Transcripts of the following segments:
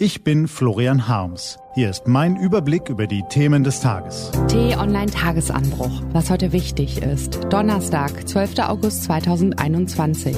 Ich bin Florian Harms. Hier ist mein Überblick über die Themen des Tages. T-Online Tagesanbruch. Was heute wichtig ist. Donnerstag, 12. August 2021.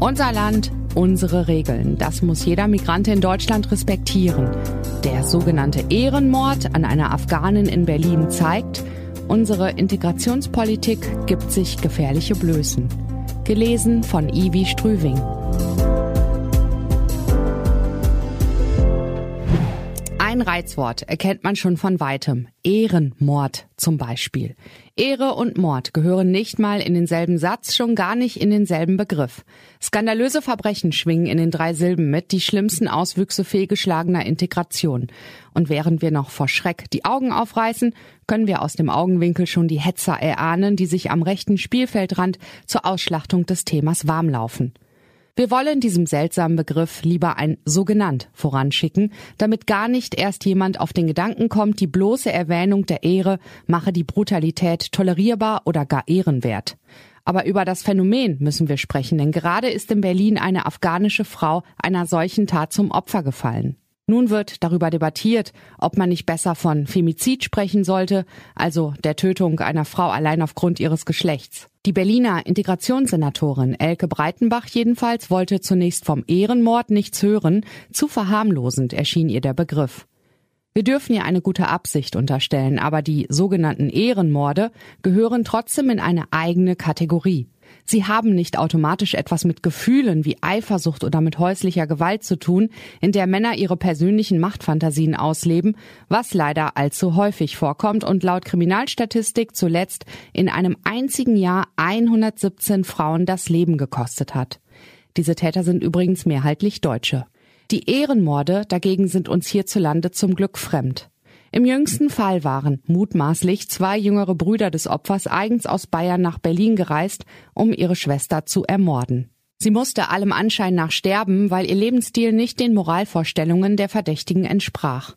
Unser Land, unsere Regeln. Das muss jeder Migrant in Deutschland respektieren. Der sogenannte Ehrenmord an einer Afghanin in Berlin zeigt, unsere Integrationspolitik gibt sich gefährliche Blößen. Gelesen von Ivi Strüving. Ein Reizwort erkennt man schon von weitem. Ehrenmord zum Beispiel. Ehre und Mord gehören nicht mal in denselben Satz, schon gar nicht in denselben Begriff. Skandalöse Verbrechen schwingen in den drei Silben mit, die schlimmsten Auswüchse fehlgeschlagener Integration. Und während wir noch vor Schreck die Augen aufreißen, können wir aus dem Augenwinkel schon die Hetzer erahnen, die sich am rechten Spielfeldrand zur Ausschlachtung des Themas warmlaufen. Wir wollen diesem seltsamen Begriff lieber ein sogenannt voranschicken, damit gar nicht erst jemand auf den Gedanken kommt, die bloße Erwähnung der Ehre mache die Brutalität tolerierbar oder gar ehrenwert. Aber über das Phänomen müssen wir sprechen, denn gerade ist in Berlin eine afghanische Frau einer solchen Tat zum Opfer gefallen. Nun wird darüber debattiert, ob man nicht besser von Femizid sprechen sollte, also der Tötung einer Frau allein aufgrund ihres Geschlechts. Die Berliner Integrationssenatorin Elke Breitenbach jedenfalls wollte zunächst vom Ehrenmord nichts hören, zu verharmlosend erschien ihr der Begriff. Wir dürfen ihr eine gute Absicht unterstellen, aber die sogenannten Ehrenmorde gehören trotzdem in eine eigene Kategorie. Sie haben nicht automatisch etwas mit Gefühlen wie Eifersucht oder mit häuslicher Gewalt zu tun, in der Männer ihre persönlichen Machtfantasien ausleben, was leider allzu häufig vorkommt und laut Kriminalstatistik zuletzt in einem einzigen Jahr 117 Frauen das Leben gekostet hat. Diese Täter sind übrigens mehrheitlich Deutsche. Die Ehrenmorde dagegen sind uns hierzulande zum Glück fremd. Im jüngsten Fall waren mutmaßlich zwei jüngere Brüder des Opfers eigens aus Bayern nach Berlin gereist, um ihre Schwester zu ermorden. Sie musste allem Anschein nach sterben, weil ihr Lebensstil nicht den Moralvorstellungen der Verdächtigen entsprach.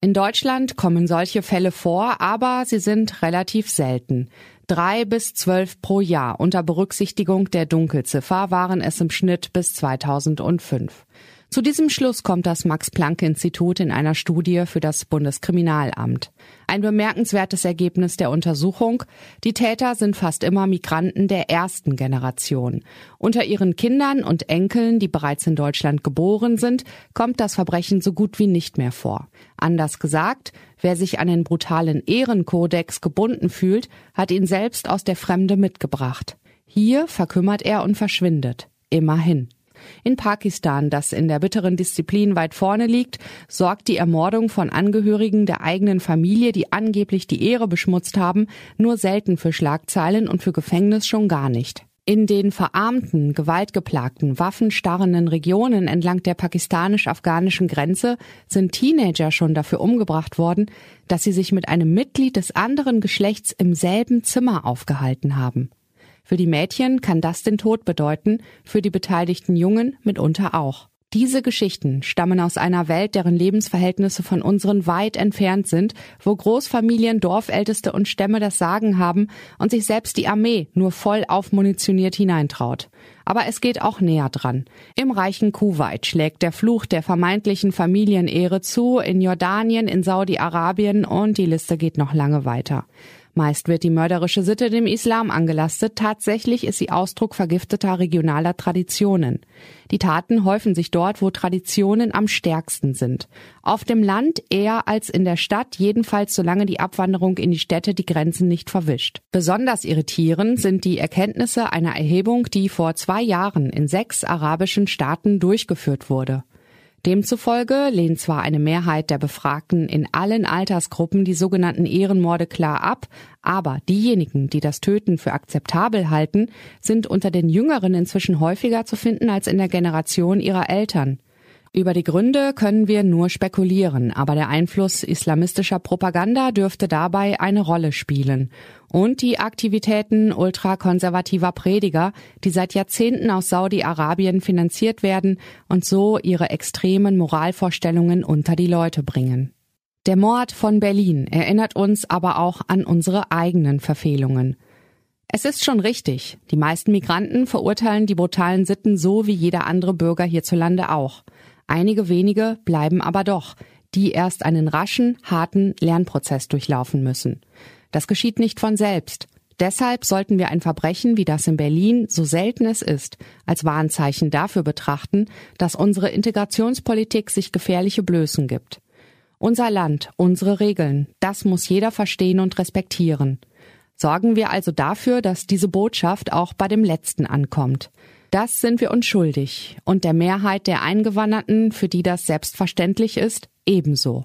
In Deutschland kommen solche Fälle vor, aber sie sind relativ selten. Drei bis zwölf pro Jahr unter Berücksichtigung der Dunkelziffer waren es im Schnitt bis 2005. Zu diesem Schluss kommt das Max-Planck-Institut in einer Studie für das Bundeskriminalamt. Ein bemerkenswertes Ergebnis der Untersuchung. Die Täter sind fast immer Migranten der ersten Generation. Unter ihren Kindern und Enkeln, die bereits in Deutschland geboren sind, kommt das Verbrechen so gut wie nicht mehr vor. Anders gesagt, wer sich an den brutalen Ehrenkodex gebunden fühlt, hat ihn selbst aus der Fremde mitgebracht. Hier verkümmert er und verschwindet. Immerhin. In Pakistan, das in der bitteren Disziplin weit vorne liegt, sorgt die Ermordung von Angehörigen der eigenen Familie, die angeblich die Ehre beschmutzt haben, nur selten für Schlagzeilen und für Gefängnis schon gar nicht. In den verarmten, gewaltgeplagten, waffenstarrenden Regionen entlang der pakistanisch-afghanischen Grenze sind Teenager schon dafür umgebracht worden, dass sie sich mit einem Mitglied des anderen Geschlechts im selben Zimmer aufgehalten haben. Für die Mädchen kann das den Tod bedeuten, für die beteiligten Jungen mitunter auch. Diese Geschichten stammen aus einer Welt, deren Lebensverhältnisse von unseren weit entfernt sind, wo Großfamilien, Dorfälteste und Stämme das Sagen haben und sich selbst die Armee nur voll aufmunitioniert hineintraut. Aber es geht auch näher dran. Im reichen Kuwait schlägt der Fluch der vermeintlichen Familienehre zu, in Jordanien, in Saudi-Arabien und die Liste geht noch lange weiter. Meist wird die mörderische Sitte dem Islam angelastet, tatsächlich ist sie Ausdruck vergifteter regionaler Traditionen. Die Taten häufen sich dort, wo Traditionen am stärksten sind. Auf dem Land eher als in der Stadt, jedenfalls solange die Abwanderung in die Städte die Grenzen nicht verwischt. Besonders irritierend sind die Erkenntnisse einer Erhebung, die vor zwei Jahren in sechs arabischen Staaten durchgeführt wurde. Demzufolge lehnt zwar eine Mehrheit der Befragten in allen Altersgruppen die sogenannten Ehrenmorde klar ab, aber diejenigen, die das Töten für akzeptabel halten, sind unter den Jüngeren inzwischen häufiger zu finden als in der Generation ihrer Eltern. Über die Gründe können wir nur spekulieren, aber der Einfluss islamistischer Propaganda dürfte dabei eine Rolle spielen. Und die Aktivitäten ultrakonservativer Prediger, die seit Jahrzehnten aus Saudi-Arabien finanziert werden und so ihre extremen Moralvorstellungen unter die Leute bringen. Der Mord von Berlin erinnert uns aber auch an unsere eigenen Verfehlungen. Es ist schon richtig, die meisten Migranten verurteilen die brutalen Sitten so wie jeder andere Bürger hierzulande auch. Einige wenige bleiben aber doch, die erst einen raschen, harten Lernprozess durchlaufen müssen. Das geschieht nicht von selbst. Deshalb sollten wir ein Verbrechen wie das in Berlin, so selten es ist, als Warnzeichen dafür betrachten, dass unsere Integrationspolitik sich gefährliche Blößen gibt. Unser Land, unsere Regeln, das muss jeder verstehen und respektieren. Sorgen wir also dafür, dass diese Botschaft auch bei dem Letzten ankommt. Das sind wir uns schuldig und der Mehrheit der Eingewanderten, für die das selbstverständlich ist, ebenso.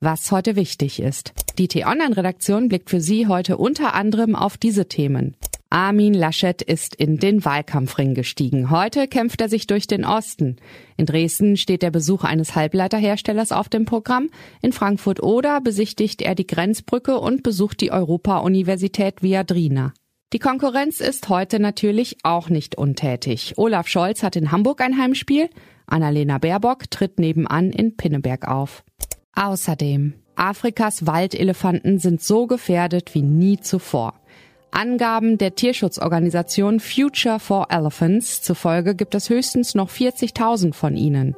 Was heute wichtig ist. Die T-Online-Redaktion blickt für Sie heute unter anderem auf diese Themen. Armin Laschet ist in den Wahlkampfring gestiegen. Heute kämpft er sich durch den Osten. In Dresden steht der Besuch eines Halbleiterherstellers auf dem Programm. In Frankfurt oder besichtigt er die Grenzbrücke und besucht die Europa-Universität Viadrina. Die Konkurrenz ist heute natürlich auch nicht untätig. Olaf Scholz hat in Hamburg ein Heimspiel. Annalena Baerbock tritt nebenan in Pinneberg auf. Außerdem, Afrikas Waldelefanten sind so gefährdet wie nie zuvor. Angaben der Tierschutzorganisation Future for Elephants zufolge gibt es höchstens noch 40.000 von ihnen.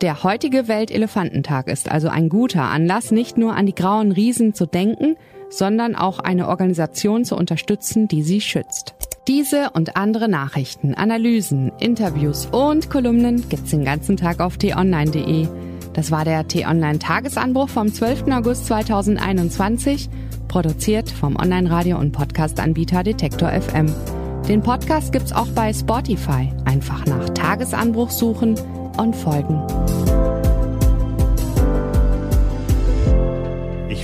Der heutige Weltelefantentag ist also ein guter Anlass, nicht nur an die grauen Riesen zu denken, sondern auch eine Organisation zu unterstützen, die sie schützt. Diese und andere Nachrichten, Analysen, Interviews und Kolumnen gibt's den ganzen Tag auf t-online.de. Das war der T-Online Tagesanbruch vom 12. August 2021, produziert vom Online-Radio- und Podcast-Anbieter Detektor FM. Den Podcast gibt's auch bei Spotify. Einfach nach Tagesanbruch suchen und folgen.